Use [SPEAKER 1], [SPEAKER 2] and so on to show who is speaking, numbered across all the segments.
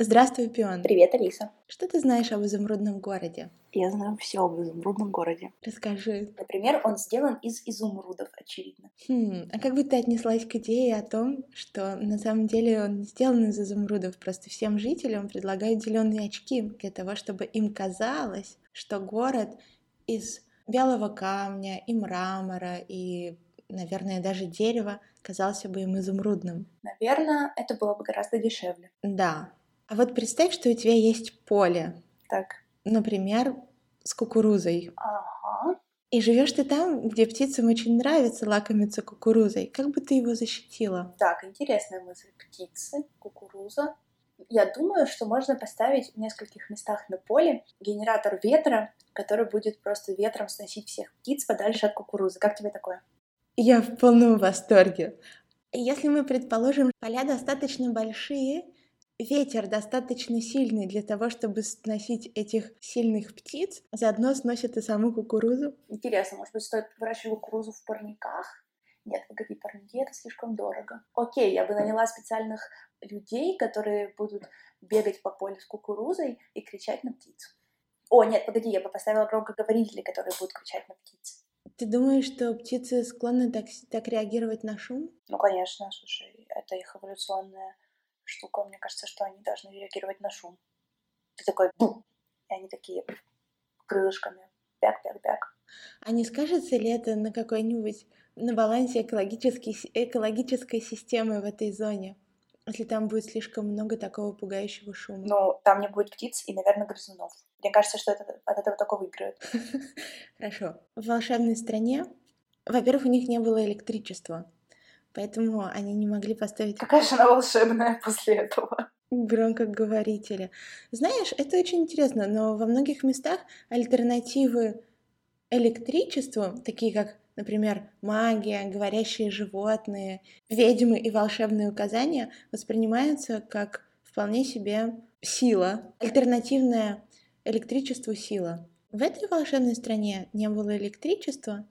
[SPEAKER 1] Здравствуй, Пион.
[SPEAKER 2] Привет, Алиса.
[SPEAKER 1] Что ты знаешь об изумрудном городе?
[SPEAKER 2] Я знаю все об изумрудном городе.
[SPEAKER 1] Расскажи.
[SPEAKER 2] Например, он сделан из изумрудов, очевидно.
[SPEAKER 1] Хм, а как бы ты отнеслась к идее о том, что на самом деле он не сделан из изумрудов, просто всем жителям предлагают зеленые очки для того, чтобы им казалось, что город из белого камня и мрамора и, наверное, даже дерева казался бы им изумрудным.
[SPEAKER 2] Наверное, это было бы гораздо дешевле.
[SPEAKER 1] Да. А вот представь, что у тебя есть поле,
[SPEAKER 2] Так.
[SPEAKER 1] например, с кукурузой.
[SPEAKER 2] Ага.
[SPEAKER 1] И живешь ты там, где птицам очень нравится лакомиться кукурузой. Как бы ты его защитила?
[SPEAKER 2] Так, интересная мысль. Птицы, кукуруза. Я думаю, что можно поставить в нескольких местах на поле генератор ветра, который будет просто ветром сносить всех птиц подальше от кукурузы. Как тебе такое?
[SPEAKER 1] Я в полном восторге. Если мы предположим, поля достаточно большие, ветер достаточно сильный для того, чтобы сносить этих сильных птиц, заодно сносит и саму кукурузу.
[SPEAKER 2] Интересно, может быть, стоит выращивать кукурузу в парниках? Нет, погоди, парники это слишком дорого. Окей, я бы наняла специальных людей, которые будут бегать по полю с кукурузой и кричать на птиц. О, нет, погоди, я бы поставила громкоговорители, которые будут кричать на птиц.
[SPEAKER 1] Ты думаешь, что птицы склонны так, так реагировать на шум?
[SPEAKER 2] Ну, конечно, слушай, это их эволюционная штука. Мне кажется, что они должны реагировать на шум. Ты такой бум, и они такие крылышками. Бяк-бяк-бяк.
[SPEAKER 1] А не скажется ли это на какой-нибудь на балансе экологической, экологической системы в этой зоне, если там будет слишком много такого пугающего шума?
[SPEAKER 2] Ну, там не будет птиц и, наверное, грызунов. Мне кажется, что это, от этого только выиграют.
[SPEAKER 1] Хорошо. В волшебной стране, во-первых, у них не было электричества, поэтому они не могли поставить
[SPEAKER 2] Какая же она волшебная после этого.
[SPEAKER 1] громкоговорители. Знаешь, это очень интересно, но во многих местах альтернативы электричеству, такие как, например, магия, говорящие животные, ведьмы и волшебные указания, воспринимаются как вполне себе сила, альтернативная электричеству сила. В этой волшебной стране не было электричества,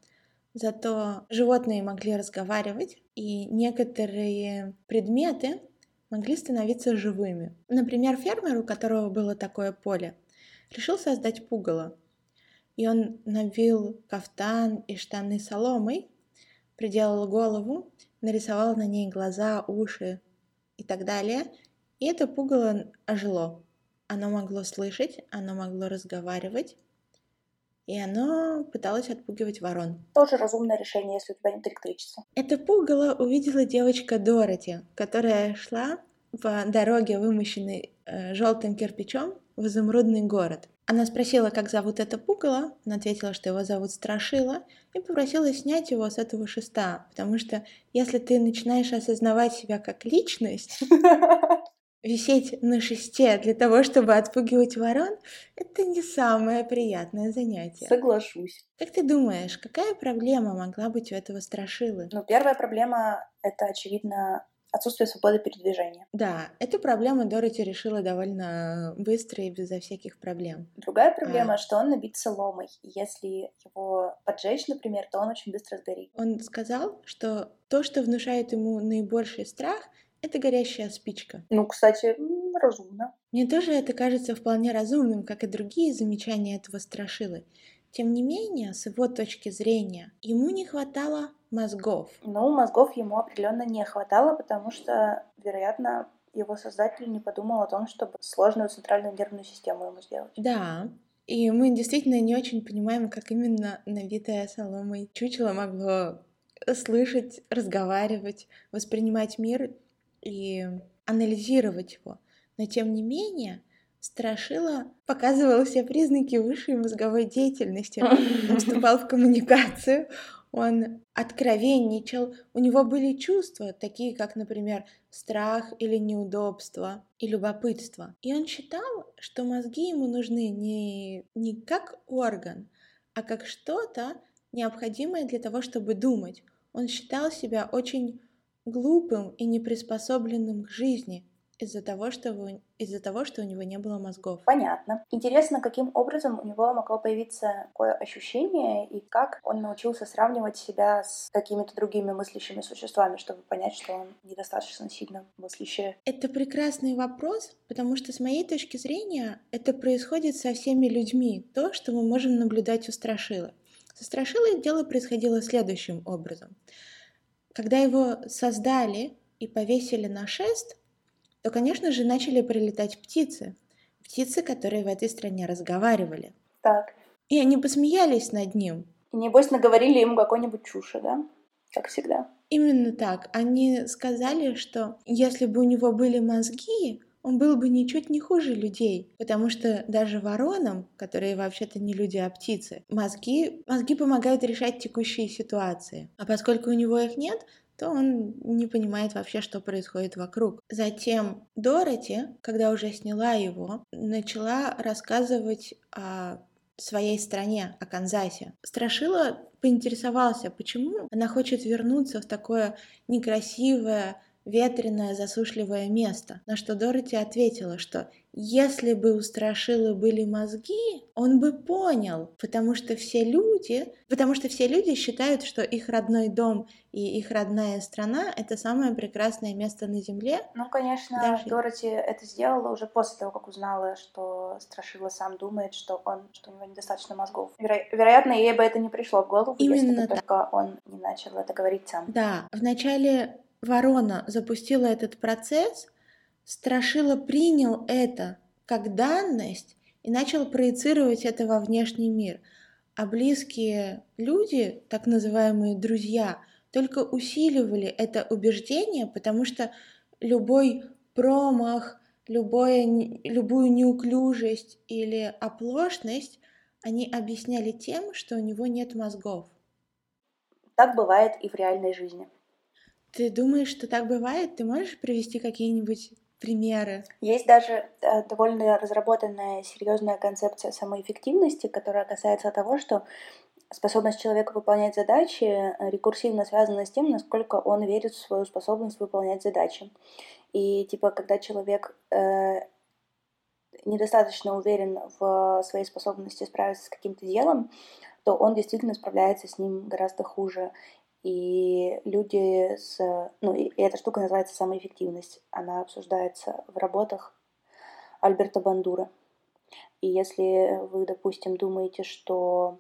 [SPEAKER 1] зато животные могли разговаривать, и некоторые предметы могли становиться живыми. Например, фермер, у которого было такое поле, решил создать пугало. И он набил кафтан и штаны соломой, приделал голову, нарисовал на ней глаза, уши и так далее. И это пугало ожило. Оно могло слышать, оно могло разговаривать, и оно пыталось отпугивать ворон.
[SPEAKER 2] Тоже разумное решение, если у тебя нет электричества.
[SPEAKER 1] Это пугало увидела девочка Дороти, которая шла по дороге, вымощенной э, желтым кирпичом, в изумрудный город. Она спросила, как зовут это пугало, он ответила, что его зовут Страшила, и попросила снять его с этого шеста, потому что если ты начинаешь осознавать себя как личность, висеть на шесте для того, чтобы отпугивать ворон, это не самое приятное занятие.
[SPEAKER 2] Соглашусь.
[SPEAKER 1] Как ты думаешь, какая проблема могла быть у этого страшилы?
[SPEAKER 2] Ну, первая проблема — это, очевидно, отсутствие свободы передвижения.
[SPEAKER 1] Да, эту проблему Дороти решила довольно быстро и безо всяких проблем.
[SPEAKER 2] Другая проблема, а. что он набит соломой. И если его поджечь, например, то он очень быстро сгорит.
[SPEAKER 1] Он сказал, что то, что внушает ему наибольший страх, это горящая спичка.
[SPEAKER 2] Ну, кстати, разумно.
[SPEAKER 1] Мне тоже это кажется вполне разумным, как и другие замечания этого страшилы. Тем не менее, с его точки зрения, ему не хватало мозгов.
[SPEAKER 2] Ну, мозгов ему определенно не хватало, потому что, вероятно, его создатель не подумал о том, чтобы сложную центральную нервную систему ему сделать.
[SPEAKER 1] Да, и мы действительно не очень понимаем, как именно набитое соломой чучело могло слышать, разговаривать, воспринимать мир и анализировать его. Но тем не менее, Страшила показывал все признаки высшей мозговой деятельности. Он вступал в коммуникацию, он откровенничал, у него были чувства, такие как, например, страх или неудобство и любопытство. И он считал, что мозги ему нужны не, не как орган, а как что-то необходимое для того, чтобы думать. Он считал себя очень глупым и неприспособленным к жизни, из-за того, что вы, из-за того, что у него не было мозгов.
[SPEAKER 2] Понятно. Интересно, каким образом у него могло появиться такое ощущение и как он научился сравнивать себя с какими-то другими мыслящими существами, чтобы понять, что он недостаточно сильно мыслящий.
[SPEAKER 1] Это прекрасный вопрос, потому что с моей точки зрения это происходит со всеми людьми, то, что мы можем наблюдать у Страшилы. Со Страшилой дело происходило следующим образом. Когда его создали и повесили на шест, то, конечно же, начали прилетать птицы. Птицы, которые в этой стране разговаривали.
[SPEAKER 2] Так.
[SPEAKER 1] И они посмеялись над ним.
[SPEAKER 2] И небось наговорили ему какой-нибудь чуши, да? Как всегда.
[SPEAKER 1] Именно так. Они сказали, что если бы у него были мозги, он был бы ничуть не хуже людей, потому что даже воронам, которые вообще-то не люди, а птицы, мозги, мозги помогают решать текущие ситуации. А поскольку у него их нет, то он не понимает вообще, что происходит вокруг. Затем Дороти, когда уже сняла его, начала рассказывать о своей стране, о Канзасе. Страшила поинтересовался, почему она хочет вернуться в такое некрасивое, ветреное, засушливое место. На что Дороти ответила, что если бы у Страшилы были мозги, он бы понял, потому что все люди, потому что все люди считают, что их родной дом и их родная страна — это самое прекрасное место на Земле.
[SPEAKER 2] Ну, конечно, Даже... Дороти это сделала уже после того, как узнала, что Страшила сам думает, что он, что у него недостаточно мозгов. Веро... Вероятно, ей бы это не пришло в голову, Именно если бы так. только он не начал это говорить сам.
[SPEAKER 1] Да, вначале ворона запустила этот процесс, Страшила принял это как данность и начал проецировать это во внешний мир. А близкие люди, так называемые друзья, только усиливали это убеждение, потому что любой промах, любое, любую неуклюжесть или оплошность они объясняли тем, что у него нет мозгов.
[SPEAKER 2] Так бывает и в реальной жизни.
[SPEAKER 1] Ты думаешь, что так бывает? Ты можешь привести какие-нибудь примеры?
[SPEAKER 2] Есть даже э, довольно разработанная серьезная концепция самоэффективности, которая касается того, что способность человека выполнять задачи э, рекурсивно связана с тем, насколько он верит в свою способность выполнять задачи. И типа, когда человек э, недостаточно уверен в своей способности справиться с каким-то делом, то он действительно справляется с ним гораздо хуже. И люди с... Ну, и эта штука называется самоэффективность. Она обсуждается в работах Альберта Бандура. И если вы, допустим, думаете, что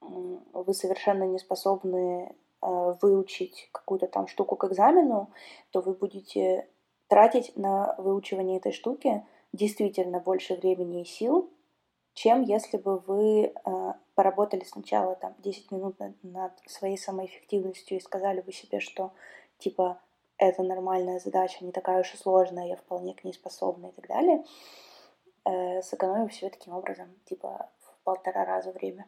[SPEAKER 2] вы совершенно не способны э, выучить какую-то там штуку к экзамену, то вы будете тратить на выучивание этой штуки действительно больше времени и сил, чем если бы вы э, поработали сначала там 10 минут над своей самоэффективностью и сказали бы себе, что типа это нормальная задача, не такая уж и сложная, я вполне к ней способна и так далее, э, сэкономив себе таким образом типа в полтора раза время.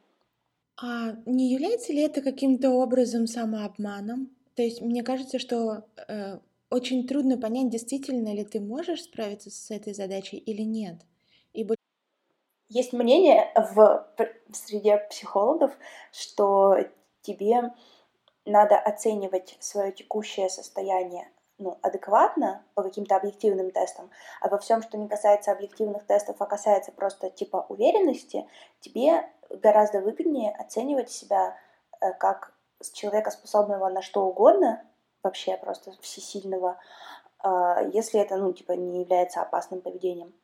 [SPEAKER 1] А не является ли это каким-то образом самообманом? То есть мне кажется, что э, очень трудно понять, действительно ли ты можешь справиться с этой задачей или нет. Ибо
[SPEAKER 2] есть мнение в среди психологов, что тебе надо оценивать свое текущее состояние ну, адекватно по каким-то объективным тестам, а во всем, что не касается объективных тестов, а касается просто типа уверенности, тебе гораздо выгоднее оценивать себя э, как человека, способного на что угодно, вообще просто всесильного, э, если это, ну, типа, не является опасным поведением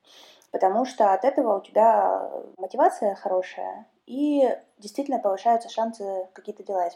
[SPEAKER 2] потому что от этого у тебя мотивация хорошая, и действительно повышаются шансы какие-то дела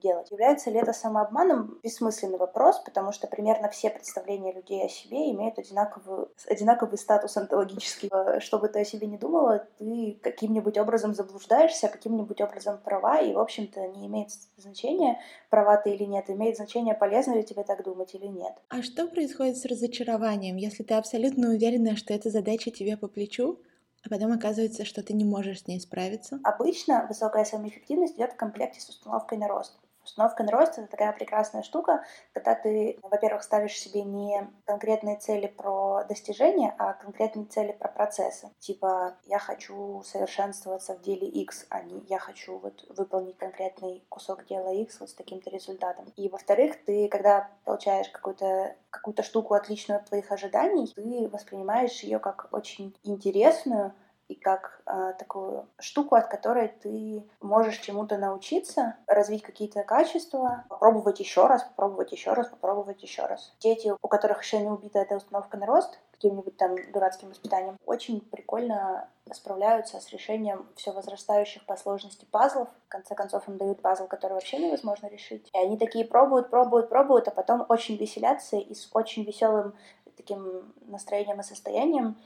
[SPEAKER 2] делать. Является ли это самообманом? Бессмысленный вопрос, потому что примерно все представления людей о себе имеют одинаковый, одинаковый статус онтологический. Что бы ты о себе не думала, ты каким-нибудь образом заблуждаешься, каким-нибудь образом права, и, в общем-то, не имеет значения, права ты или нет, имеет значение, полезно ли тебе так думать или нет.
[SPEAKER 1] А что происходит с разочарованием, если ты абсолютно уверена, что эта задача тебе по плечу, а потом оказывается, что ты не можешь с ней справиться?
[SPEAKER 2] Обычно высокая самоэффективность идет в комплекте с установкой на рост Установка на рост — это такая прекрасная штука, когда ты, во-первых, ставишь себе не конкретные цели про достижения, а конкретные цели про процессы. Типа, я хочу совершенствоваться в деле X, а не я хочу вот выполнить конкретный кусок дела X вот с таким-то результатом. И, во-вторых, ты, когда получаешь какую-то какую-то штуку отличную от твоих ожиданий, ты воспринимаешь ее как очень интересную, и как э, такую штуку, от которой ты можешь чему-то научиться, развить какие-то качества, попробовать еще раз, попробовать еще раз, попробовать еще раз. Дети, у которых еще не убита эта установка на рост, каким-нибудь там дурацким воспитанием, очень прикольно справляются с решением все возрастающих по сложности пазлов. В конце концов, им дают пазл, который вообще невозможно решить. И они такие пробуют, пробуют, пробуют, а потом очень веселятся и с очень веселым таким настроением и состоянием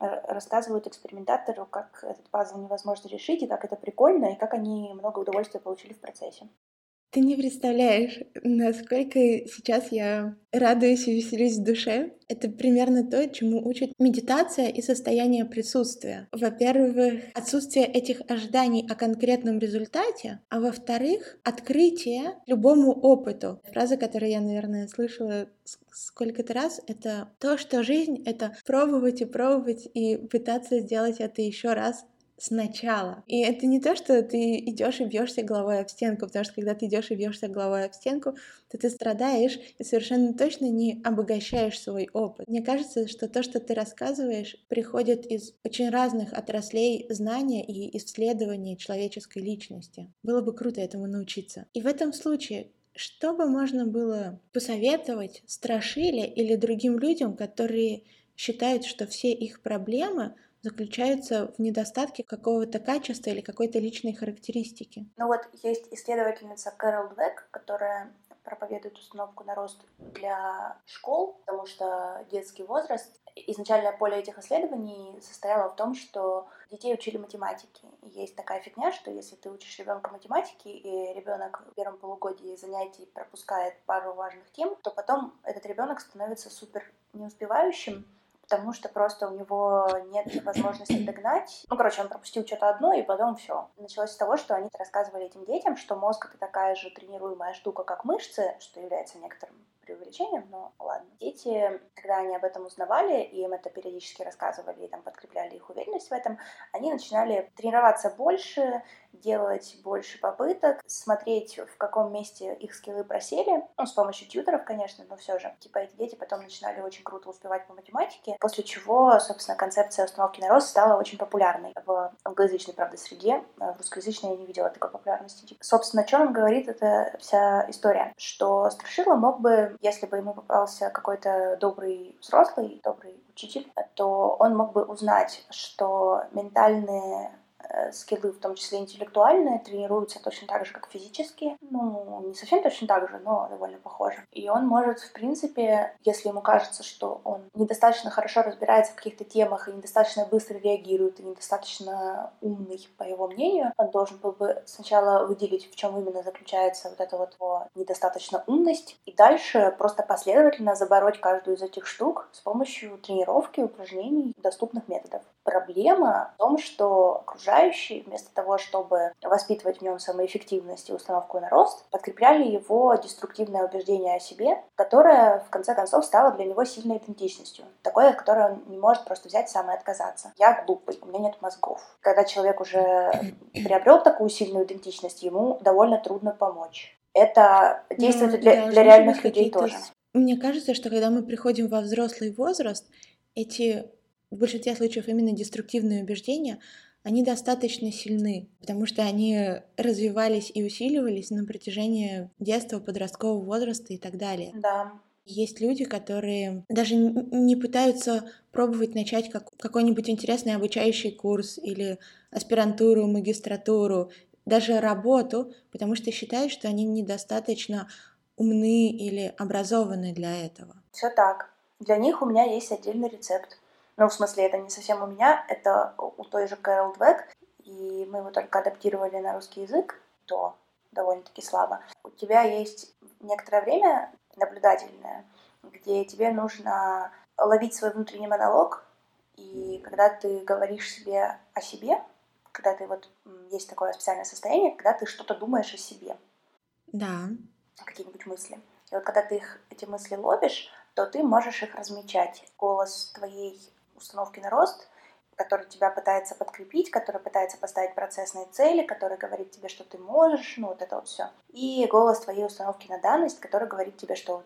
[SPEAKER 2] рассказывают экспериментатору, как этот пазл невозможно решить, и как это прикольно, и как они много удовольствия получили в процессе.
[SPEAKER 1] Ты не представляешь, насколько сейчас я радуюсь и веселюсь в душе. Это примерно то, чему учит медитация и состояние присутствия. Во-первых, отсутствие этих ожиданий о конкретном результате, а во-вторых, открытие любому опыту. Фраза, которую я, наверное, слышала сколько-то раз, это то, что жизнь — это пробовать и пробовать и пытаться сделать это еще раз сначала. И это не то, что ты идешь и бьешься головой об стенку, потому что когда ты идешь и бьешься головой об стенку, то ты страдаешь и совершенно точно не обогащаешь свой опыт. Мне кажется, что то, что ты рассказываешь, приходит из очень разных отраслей знания и исследования человеческой личности. Было бы круто этому научиться. И в этом случае что бы можно было посоветовать Страшиле или другим людям, которые считают, что все их проблемы заключается в недостатке какого-то качества или какой-то личной характеристики.
[SPEAKER 2] Ну вот есть исследовательница Кэрол Двек, которая проповедует установку на рост для школ, потому что детский возраст, изначальное поле этих исследований состояло в том, что детей учили математике. И есть такая фигня, что если ты учишь ребенка математике, и ребенок в первом полугодии занятий пропускает пару важных тем, то потом этот ребенок становится супер неуспевающим, потому что просто у него нет возможности догнать. Ну, короче, он пропустил что-то одно, и потом все. Началось с того, что они рассказывали этим детям, что мозг — это такая же тренируемая штука, как мышцы, что является некоторым преувеличением, но ладно. Дети, когда они об этом узнавали, и им это периодически рассказывали, и там подкрепляли их уверенность в этом, они начинали тренироваться больше, делать больше попыток, смотреть, в каком месте их скиллы просели, ну, с помощью тьютеров, конечно, но все же. Типа эти дети потом начинали очень круто успевать по математике, после чего, собственно, концепция установки на рост стала очень популярной в англоязычной, правда, среде. В русскоязычной я не видела такой популярности. Собственно, о чем говорит эта вся история? Что Страшила мог бы если бы ему попался какой-то добрый взрослый, добрый учитель, то он мог бы узнать, что ментальные скиллы, в том числе интеллектуальные, тренируются точно так же, как физические. Ну, не совсем точно так же, но довольно похоже. И он может, в принципе, если ему кажется, что он недостаточно хорошо разбирается в каких-то темах и недостаточно быстро реагирует, и недостаточно умный, по его мнению, он должен был бы сначала выделить, в чем именно заключается вот эта вот его недостаточно умность, и дальше просто последовательно забороть каждую из этих штук с помощью тренировки, упражнений, доступных методов. Проблема в том, что окружающие, вместо того, чтобы воспитывать в нем самоэффективность и установку на рост, подкрепляли его деструктивное убеждение о себе, которое, в конце концов, стало для него сильной идентичностью. Такое, от которой он не может просто взять сам и отказаться. Я глупый, у меня нет мозгов. Когда человек уже приобрел такую сильную идентичность, ему довольно трудно помочь. Это действует ну, для, для реальных людей тоже.
[SPEAKER 1] Мне кажется, что когда мы приходим во взрослый возраст, эти в большинстве случаев именно деструктивные убеждения, они достаточно сильны, потому что они развивались и усиливались на протяжении детства, подросткового возраста и так далее.
[SPEAKER 2] Да.
[SPEAKER 1] Есть люди, которые даже не пытаются пробовать начать как, какой-нибудь интересный обучающий курс или аспирантуру, магистратуру, даже работу, потому что считают, что они недостаточно умны или образованы для этого.
[SPEAKER 2] Все так. Для них у меня есть отдельный рецепт. Ну, в смысле, это не совсем у меня, это у той же Кэрол Двек, и мы его только адаптировали на русский язык, то довольно-таки слабо. У тебя есть некоторое время наблюдательное, где тебе нужно ловить свой внутренний монолог, и когда ты говоришь себе о себе, когда ты вот есть такое специальное состояние, когда ты что-то думаешь о себе.
[SPEAKER 1] Да.
[SPEAKER 2] Какие-нибудь мысли. И вот когда ты их, эти мысли ловишь, то ты можешь их размечать. Голос твоей установки на рост, который тебя пытается подкрепить, который пытается поставить процессные цели, который говорит тебе, что ты можешь, ну вот это вот все. И голос твоей установки на данность, который говорит тебе, что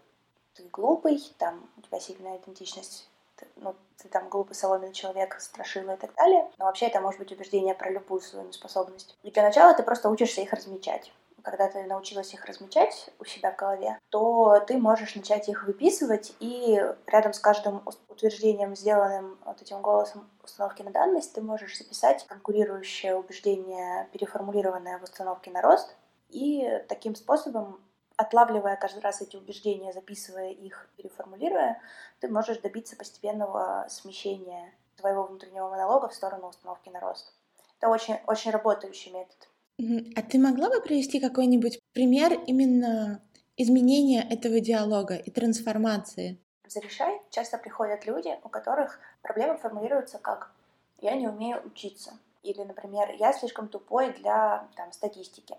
[SPEAKER 2] ты глупый, там у тебя сильная идентичность ты, ну, ты там глупый соломенный человек, страшила и так далее. Но вообще это может быть убеждение про любую свою неспособность. И для начала ты просто учишься их размечать когда ты научилась их размечать у себя в голове, то ты можешь начать их выписывать, и рядом с каждым утверждением, сделанным вот этим голосом установки на данность, ты можешь записать конкурирующее убеждение, переформулированное в установке на рост, и таким способом отлавливая каждый раз эти убеждения, записывая их, переформулируя, ты можешь добиться постепенного смещения твоего внутреннего монолога в сторону установки на рост. Это очень, очень работающий метод.
[SPEAKER 1] А ты могла бы привести какой-нибудь пример именно изменения этого диалога и трансформации?
[SPEAKER 2] В Зарешай часто приходят люди, у которых проблемы формулируются как «я не умею учиться» или, например, «я слишком тупой для там, статистики»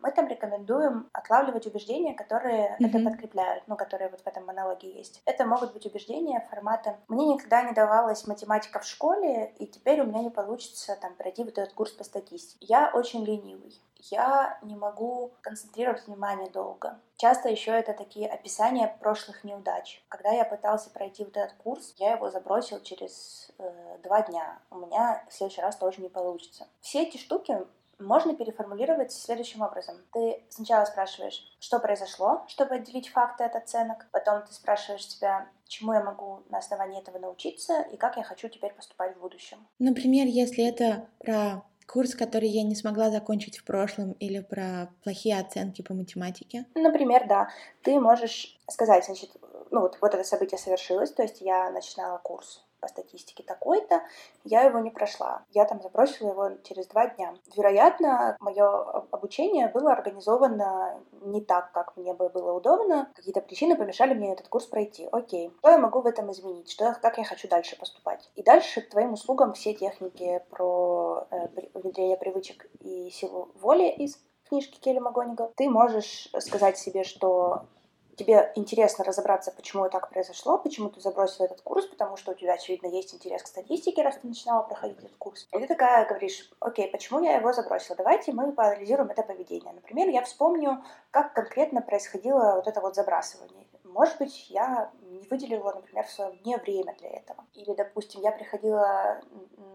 [SPEAKER 2] мы там рекомендуем отлавливать убеждения, которые mm-hmm. это подкрепляют, ну, которые вот в этом монологе есть. Это могут быть убеждения формата «мне никогда не давалась математика в школе, и теперь у меня не получится там пройти вот этот курс по статистике. Я очень ленивый. Я не могу концентрировать внимание долго. Часто еще это такие описания прошлых неудач. Когда я пытался пройти вот этот курс, я его забросил через э, два дня. У меня в следующий раз тоже не получится. Все эти штуки можно переформулировать следующим образом. Ты сначала спрашиваешь, что произошло, чтобы отделить факты от оценок. Потом ты спрашиваешь себя, чему я могу на основании этого научиться и как я хочу теперь поступать в будущем.
[SPEAKER 1] Например, если это про курс, который я не смогла закончить в прошлом, или про плохие оценки по математике?
[SPEAKER 2] Например, да. Ты можешь сказать, значит, ну вот, вот это событие совершилось, то есть я начинала курс по статистике такой-то, я его не прошла. Я там забросила его через два дня. Вероятно, мое обучение было организовано не так, как мне бы было удобно. Какие-то причины помешали мне этот курс пройти. Окей. Что я могу в этом изменить? Что, как я хочу дальше поступать? И дальше к твоим услугам все техники про э, внедрение привычек и силу воли из книжки Келли Магонигал. Ты можешь сказать себе, что тебе интересно разобраться, почему так произошло, почему ты забросила этот курс, потому что у тебя, очевидно, есть интерес к статистике, раз ты начинала проходить этот курс. И ты такая говоришь, окей, почему я его забросила? Давайте мы поанализируем это поведение. Например, я вспомню, как конкретно происходило вот это вот забрасывание. Может быть, я не выделила, например, в своем дне время для этого. Или, допустим, я приходила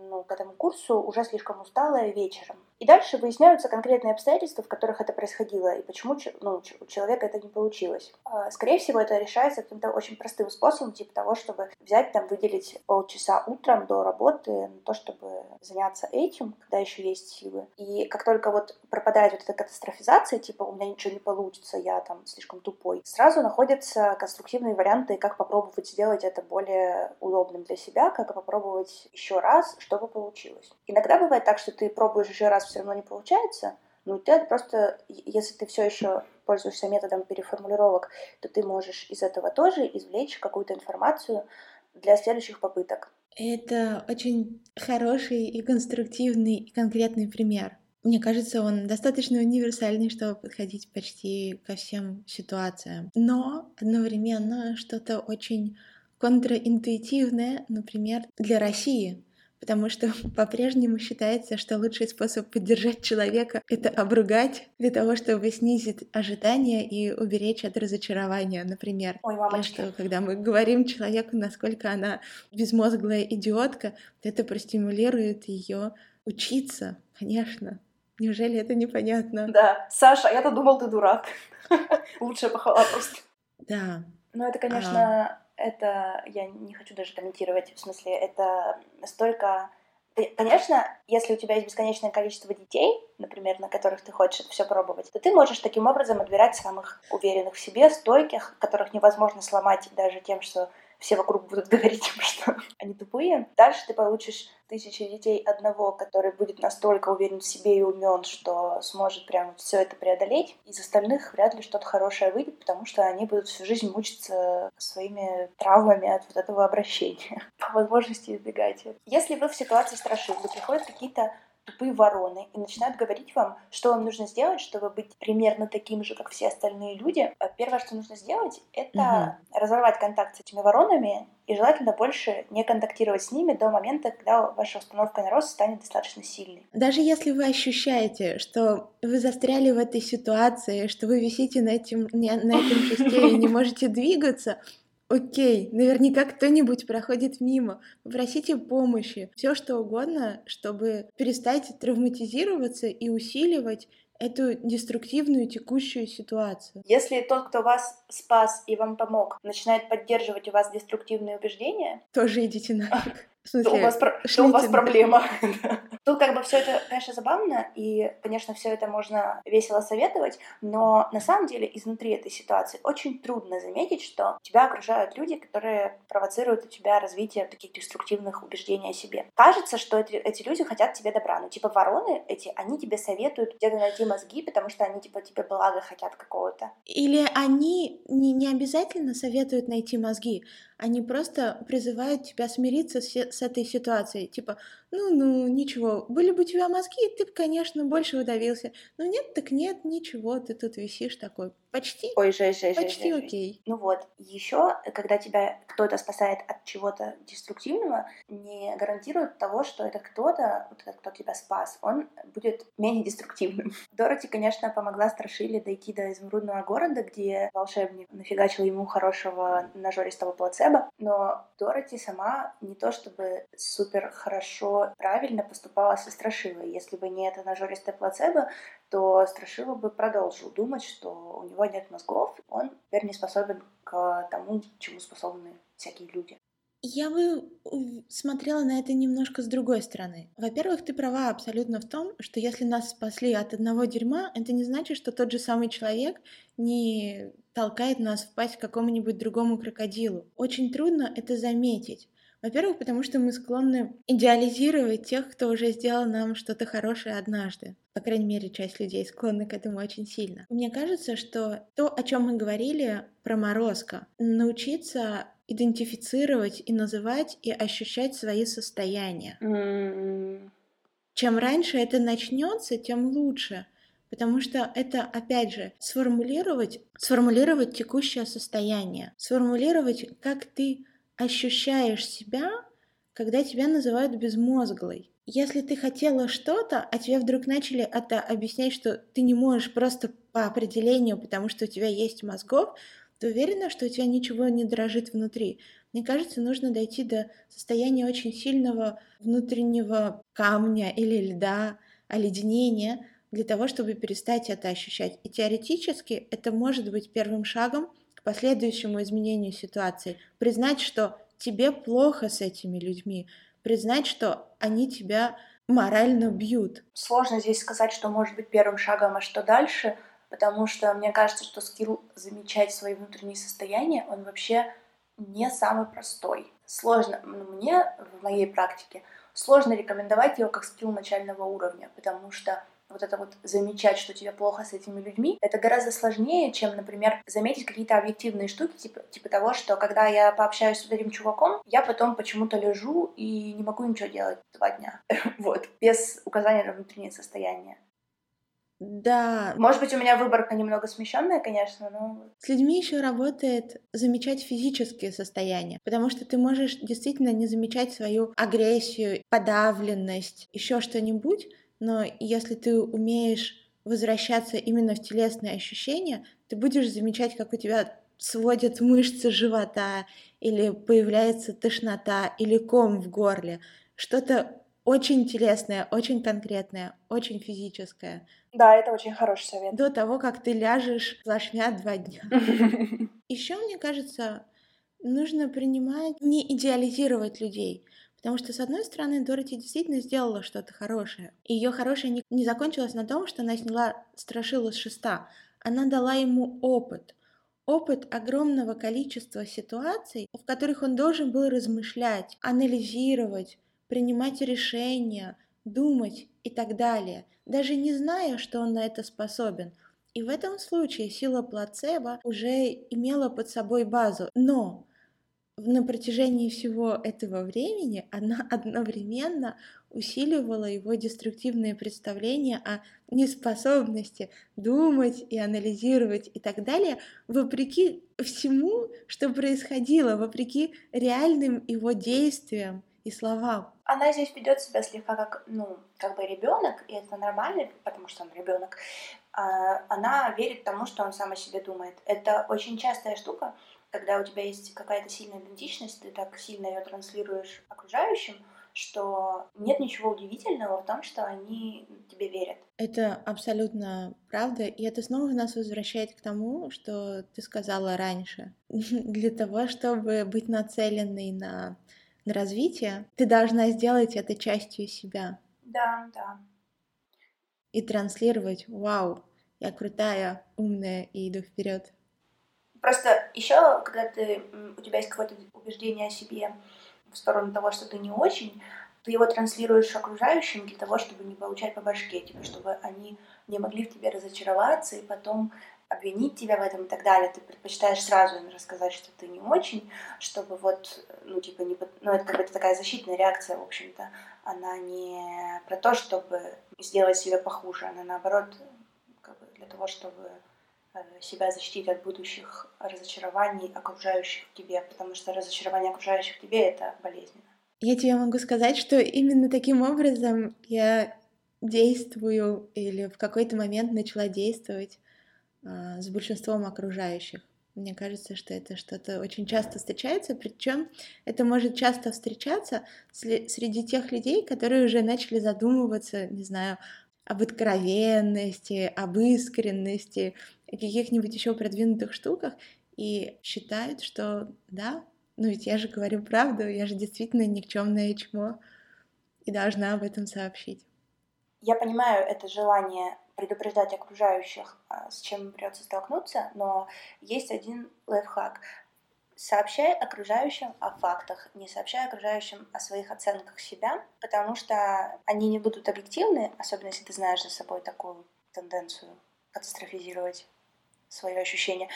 [SPEAKER 2] ну, к этому курсу уже слишком усталая вечером. И дальше выясняются конкретные обстоятельства, в которых это происходило, и почему ну, у человека это не получилось. А, скорее всего, это решается каким-то очень простым способом, типа того, чтобы взять, там, выделить полчаса утром до работы на то, чтобы заняться этим, когда еще есть силы. И как только вот пропадает вот эта катастрофизация, типа у меня ничего не получится, я там слишком тупой, сразу находятся конструктивные варианты, как попробовать сделать это более удобным для себя, как попробовать еще раз, чтобы получилось. Иногда бывает так, что ты пробуешь еще раз, все равно не получается, ну, ты просто, если ты все еще пользуешься методом переформулировок, то ты можешь из этого тоже извлечь какую-то информацию для следующих попыток.
[SPEAKER 1] Это очень хороший и конструктивный и конкретный пример. Мне кажется, он достаточно универсальный, чтобы подходить почти ко всем ситуациям. Но одновременно что-то очень контраинтуитивное, например, для России, потому что по-прежнему считается, что лучший способ поддержать человека — это обругать для того, чтобы снизить ожидания и уберечь от разочарования, например.
[SPEAKER 2] Ой, мамочки.
[SPEAKER 1] что когда мы говорим человеку, насколько она безмозглая идиотка, это простимулирует ее учиться, конечно. Неужели это непонятно?
[SPEAKER 2] Да. Саша, я-то думал, ты дурак. Лучшая похвала просто.
[SPEAKER 1] Да.
[SPEAKER 2] Ну, это, конечно, это я не хочу даже комментировать. В смысле, это настолько... Конечно, если у тебя есть бесконечное количество детей, например, на которых ты хочешь все пробовать, то ты можешь таким образом отбирать самых уверенных в себе, стойких, которых невозможно сломать даже тем, что все вокруг будут говорить им, что они тупые. Дальше ты получишь тысячи детей одного, который будет настолько уверен в себе и умен, что сможет прям все это преодолеть. Из остальных вряд ли что-то хорошее выйдет, потому что они будут всю жизнь мучиться своими травмами от вот этого обращения. По возможности избегать. Если вы в ситуации страшилки, приходят какие-то тупые вороны и начинают говорить вам, что вам нужно сделать, чтобы быть примерно таким же, как все остальные люди. А первое, что нужно сделать, это угу. разорвать контакт с этими воронами и желательно больше не контактировать с ними до момента, когда ваша установка на рост станет достаточно сильной.
[SPEAKER 1] Даже если вы ощущаете, что вы застряли в этой ситуации, что вы висите на, этим, на этом шесте и не можете двигаться, Окей, наверняка кто-нибудь проходит мимо. Попросите помощи. Все что угодно, чтобы перестать травматизироваться и усиливать эту деструктивную текущую ситуацию.
[SPEAKER 2] Если тот, кто вас спас и вам помог, начинает поддерживать у вас деструктивные убеждения,
[SPEAKER 1] тоже идите нафиг.
[SPEAKER 2] В смысле, то у вас, то у вас проблема. Тут как бы все это, конечно, забавно, и, конечно, все это можно весело советовать, но на самом деле изнутри этой ситуации очень трудно заметить, что тебя окружают люди, которые провоцируют у тебя развитие таких деструктивных убеждений о себе. Кажется, что эти, эти люди хотят тебе добра, ну типа вороны эти, они тебе советуют где-то найти мозги, потому что они типа тебе блага хотят какого-то.
[SPEAKER 1] Или они не, не обязательно советуют найти мозги, они просто призывают тебя смириться с, с этой ситуацией. Типа, ну-ну, ничего, были бы у тебя мозги, ты бы, конечно, больше удавился. Ну нет, так нет, ничего, ты тут висишь такой. Почти.
[SPEAKER 2] Ой, жесть, жесть,
[SPEAKER 1] Почти
[SPEAKER 2] жесть,
[SPEAKER 1] окей.
[SPEAKER 2] Ну вот, еще, когда тебя кто-то спасает от чего-то деструктивного, не гарантирует того, что этот кто-то, вот этот, кто тебя спас, он будет менее деструктивным. Дороти, конечно, помогла Страшиле дойти до изумрудного города, где волшебник нафигачил ему хорошего нажористого плацебо, но Дороти сама не то чтобы супер хорошо, правильно поступала со Страшилой. Если бы не это нажористое плацебо, то Страшила бы продолжил думать, что у него нет мозгов, он теперь не способен к тому, чему способны всякие люди.
[SPEAKER 1] Я бы смотрела на это немножко с другой стороны. Во-первых, ты права абсолютно в том, что если нас спасли от одного дерьма, это не значит, что тот же самый человек не толкает нас впасть к какому-нибудь другому крокодилу. Очень трудно это заметить. Во-первых, потому что мы склонны идеализировать тех, кто уже сделал нам что-то хорошее однажды. По крайней мере, часть людей склонны к этому очень сильно. Мне кажется, что то, о чем мы говорили про морозка, научиться идентифицировать и называть и ощущать свои состояния.
[SPEAKER 2] Mm-hmm.
[SPEAKER 1] Чем раньше это начнется, тем лучше. Потому что это, опять же, сформулировать, сформулировать текущее состояние, сформулировать, как ты ощущаешь себя, когда тебя называют безмозглой. Если ты хотела что-то, а тебе вдруг начали это объяснять, что ты не можешь просто по определению, потому что у тебя есть мозгов, ты уверена, что у тебя ничего не дрожит внутри. Мне кажется, нужно дойти до состояния очень сильного внутреннего камня или льда, оледенения, для того, чтобы перестать это ощущать. И теоретически это может быть первым шагом последующему изменению ситуации, признать, что тебе плохо с этими людьми, признать, что они тебя морально бьют.
[SPEAKER 2] Сложно здесь сказать, что может быть первым шагом, а что дальше, потому что мне кажется, что скилл замечать свои внутренние состояния, он вообще не самый простой. Сложно, мне в моей практике, сложно рекомендовать его как скилл начального уровня, потому что вот это вот замечать, что тебе плохо с этими людьми, это гораздо сложнее, чем, например, заметить какие-то объективные штуки, типа, типа того, что когда я пообщаюсь с этим чуваком, я потом почему-то лежу и не могу ничего делать два дня. вот, без указания на внутреннее состояние.
[SPEAKER 1] Да.
[SPEAKER 2] Может быть, у меня выборка немного смещенная, конечно, но...
[SPEAKER 1] С людьми еще работает замечать физические состояния, потому что ты можешь действительно не замечать свою агрессию, подавленность, еще что-нибудь, но если ты умеешь возвращаться именно в телесные ощущения, ты будешь замечать, как у тебя сводят мышцы живота, или появляется тошнота, или ком в горле. Что-то очень телесное, очень конкретное, очень физическое.
[SPEAKER 2] Да, это очень хороший совет.
[SPEAKER 1] До того, как ты ляжешь плашмя два дня. Еще, мне кажется, нужно принимать, не идеализировать людей. Потому что, с одной стороны, Дороти действительно сделала что-то хорошее. Ее хорошее не, не закончилось на том, что она сняла страшилу с шеста. Она дала ему опыт. Опыт огромного количества ситуаций, в которых он должен был размышлять, анализировать, принимать решения, думать и так далее, даже не зная, что он на это способен. И в этом случае сила плацебо уже имела под собой базу. Но на протяжении всего этого времени она одновременно усиливала его деструктивные представления о неспособности думать и анализировать и так далее, вопреки всему, что происходило, вопреки реальным его действиям и словам.
[SPEAKER 2] Она здесь ведет себя слегка как, ну, как бы ребенок, и это нормально, потому что он ребенок. А, она верит тому, что он сам о себе думает. Это очень частая штука, когда у тебя есть какая-то сильная идентичность, ты так сильно ее транслируешь окружающим, что нет ничего удивительного в том, что они тебе верят.
[SPEAKER 1] Это абсолютно правда, и это снова нас возвращает к тому, что ты сказала раньше. Для того, чтобы быть нацеленной на, на развитие, ты должна сделать это частью себя.
[SPEAKER 2] Да, да.
[SPEAKER 1] И транслировать, вау, я крутая, умная и иду вперед.
[SPEAKER 2] Просто еще, когда ты, у тебя есть какое-то убеждение о себе в сторону того, что ты не очень, ты его транслируешь окружающим для того, чтобы не получать по башке, типа, чтобы они не могли в тебе разочароваться и потом обвинить тебя в этом и так далее. Ты предпочитаешь сразу им рассказать, что ты не очень, чтобы вот, ну, типа, не... Ну, это как бы такая защитная реакция, в общем-то. Она не про то, чтобы сделать себя похуже, она наоборот, как бы для того, чтобы себя защитить от будущих разочарований окружающих тебе, потому что разочарование окружающих тебе — это болезненно.
[SPEAKER 1] Я тебе могу сказать, что именно таким образом я действую или в какой-то момент начала действовать э, с большинством окружающих. Мне кажется, что это что-то очень часто встречается, причем это может часто встречаться среди тех людей, которые уже начали задумываться, не знаю, об откровенности, об искренности, о каких-нибудь еще продвинутых штуках и считают, что да, ну ведь я же говорю правду, я же действительно никчемное чмо и должна об этом сообщить.
[SPEAKER 2] Я понимаю это желание предупреждать окружающих, а, с чем придется столкнуться, но есть один лайфхак. Сообщай окружающим о фактах, не сообщай окружающим о своих оценках себя, потому что они не будут объективны, особенно если ты знаешь за собой такую тенденцию катастрофизировать свое ощущение.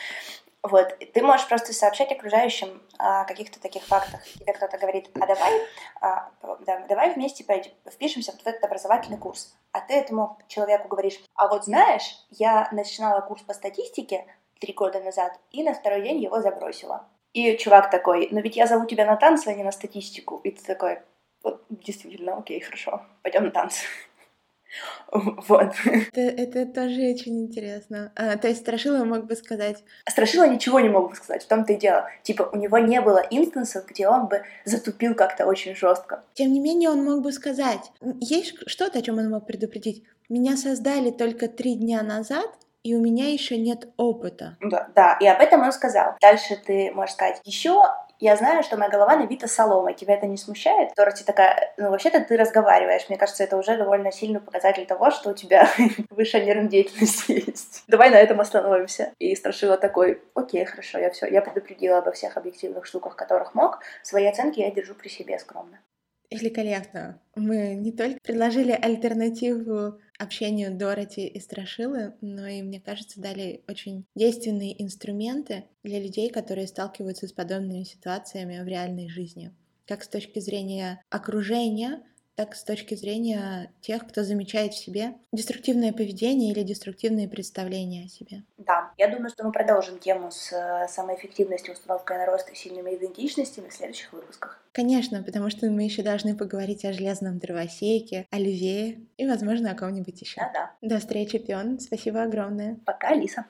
[SPEAKER 2] Вот, ты можешь просто сообщать окружающим о каких-то таких фактах. Тебе кто-то говорит, а давай, а, да, давай вместе пойдем, впишемся в этот образовательный курс. А ты этому человеку говоришь, а вот знаешь, я начинала курс по статистике три года назад и на второй день его забросила. И чувак такой, ну ведь я зову тебя на танцы, а не на статистику. И ты такой, вот действительно, окей, хорошо, пойдем на танцы. Вот.
[SPEAKER 1] Это, это тоже очень интересно. А, то есть Страшила мог бы сказать...
[SPEAKER 2] Страшила ничего не мог бы сказать, в том-то и дело. Типа, у него не было инстансов, где он бы затупил как-то очень жестко.
[SPEAKER 1] Тем не менее, он мог бы сказать... Есть что-то, о чем он мог предупредить? Меня создали только три дня назад, и у меня еще нет опыта.
[SPEAKER 2] Да, да, и об этом он сказал. Дальше ты можешь сказать, еще я знаю, что моя голова набита соломой. Тебя это не смущает? Дороти такая, ну, вообще-то ты разговариваешь. Мне кажется, это уже довольно сильный показатель того, что у тебя высшая нервная деятельность есть. Давай на этом остановимся. И Страшила такой, окей, хорошо, я все, я предупредила обо всех объективных штуках, которых мог. Свои оценки я держу при себе скромно.
[SPEAKER 1] Великолепно. Мы не только предложили альтернативу общению Дороти и Страшилы, но и, мне кажется, дали очень действенные инструменты для людей, которые сталкиваются с подобными ситуациями в реальной жизни. Как с точки зрения окружения, так с точки зрения тех, кто замечает в себе деструктивное поведение или деструктивные представления о себе.
[SPEAKER 2] Да, я думаю, что мы продолжим тему с э, самой эффективностью, установкой на рост и сильными идентичностями в следующих выпусках.
[SPEAKER 1] Конечно, потому что мы еще должны поговорить о железном дровосеке, о льве и, возможно, о ком-нибудь еще.
[SPEAKER 2] Да-да.
[SPEAKER 1] До встречи, Пион. Спасибо огромное.
[SPEAKER 2] Пока, Алиса.